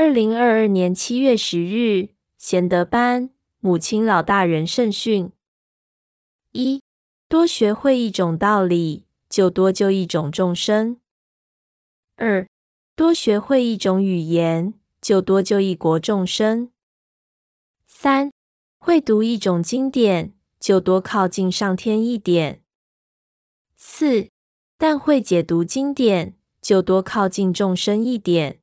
二零二二年七月十日，贤德班母亲老大人圣训：一、多学会一种道理，就多救一种众生；二、多学会一种语言，就多救一国众生；三、会读一种经典，就多靠近上天一点；四、但会解读经典，就多靠近众生一点。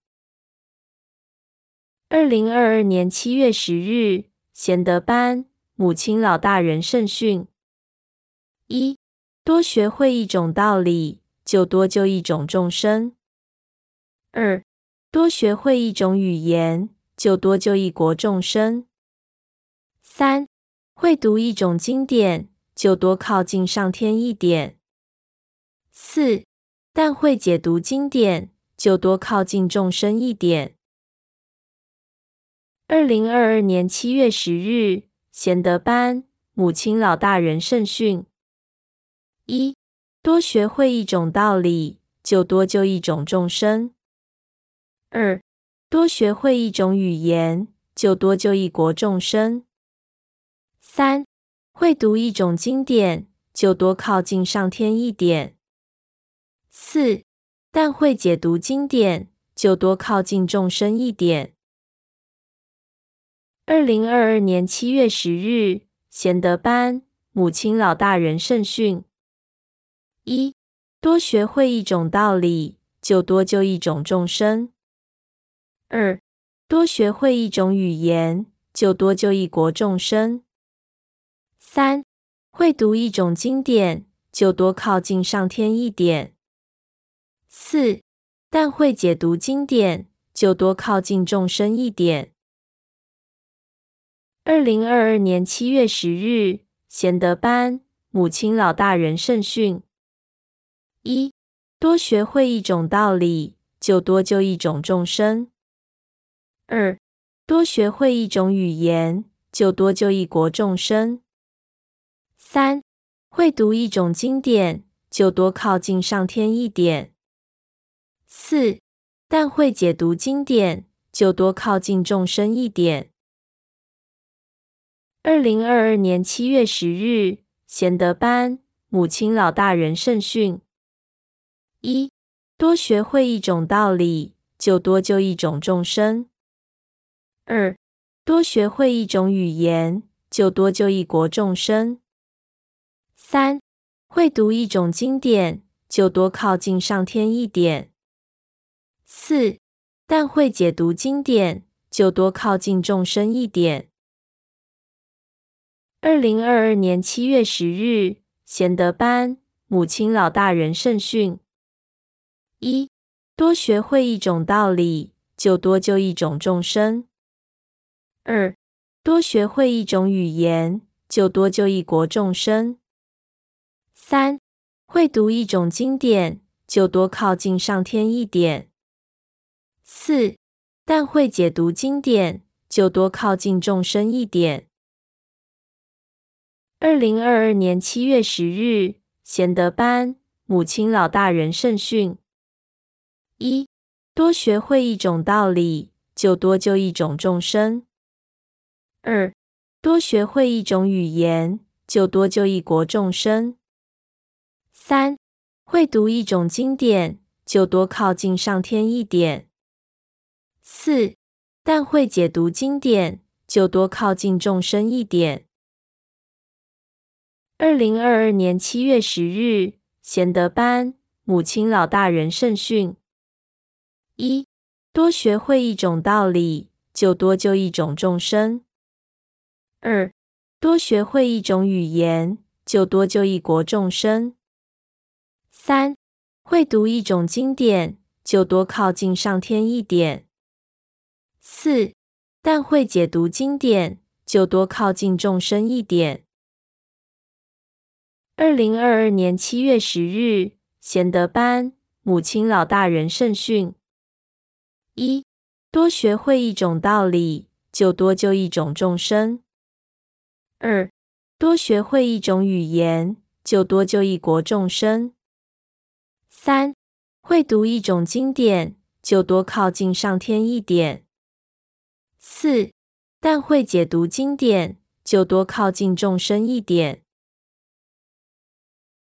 二零二二年七月十日，贤德班母亲老大人圣训：一、多学会一种道理，就多救一种众生；二、多学会一种语言，就多救一国众生；三、会读一种经典，就多靠近上天一点；四、但会解读经典，就多靠近众生一点。二零二二年七月十日，贤德班母亲老大人圣训：一、多学会一种道理，就多救一种众生；二、多学会一种语言，就多救一国众生；三、会读一种经典，就多靠近上天一点；四、但会解读经典，就多靠近众生一点。二零二二年七月十日，贤德班母亲老大人圣训：一、多学会一种道理，就多救一种众生；二、多学会一种语言，就多救一国众生；三、会读一种经典，就多靠近上天一点；四、但会解读经典，就多靠近众生一点。二零二二年七月十日，贤德班母亲老大人圣训：一、多学会一种道理，就多救一种众生；二、多学会一种语言，就多救一国众生；三、会读一种经典，就多靠近上天一点；四、但会解读经典，就多靠近众生一点。二零二二年七月十日，贤德班母亲老大人圣训：一、多学会一种道理，就多救一种众生；二、多学会一种语言，就多救一国众生；三、会读一种经典，就多靠近上天一点；四、但会解读经典，就多靠近众生一点。二零二二年七月十日，贤德班母亲老大人圣训：一、多学会一种道理，就多救一种众生；二、多学会一种语言，就多救一国众生；三、会读一种经典，就多靠近上天一点；四、但会解读经典，就多靠近众生一点。二零二二年七月十日，贤德班母亲老大人圣训：一、多学会一种道理，就多救一种众生；二、多学会一种语言，就多救一国众生；三、会读一种经典，就多靠近上天一点；四、但会解读经典，就多靠近众生一点。二零二二年七月十日，贤德班母亲老大人圣训：一、多学会一种道理，就多救一种众生；二、多学会一种语言，就多救一国众生；三、会读一种经典，就多靠近上天一点；四、但会解读经典，就多靠近众生一点。二零二二年七月十日，贤德班母亲老大人圣训：一、多学会一种道理，就多救一种众生；二、多学会一种语言，就多救一国众生；三、会读一种经典，就多靠近上天一点；四，但会解读经典，就多靠近众生一点。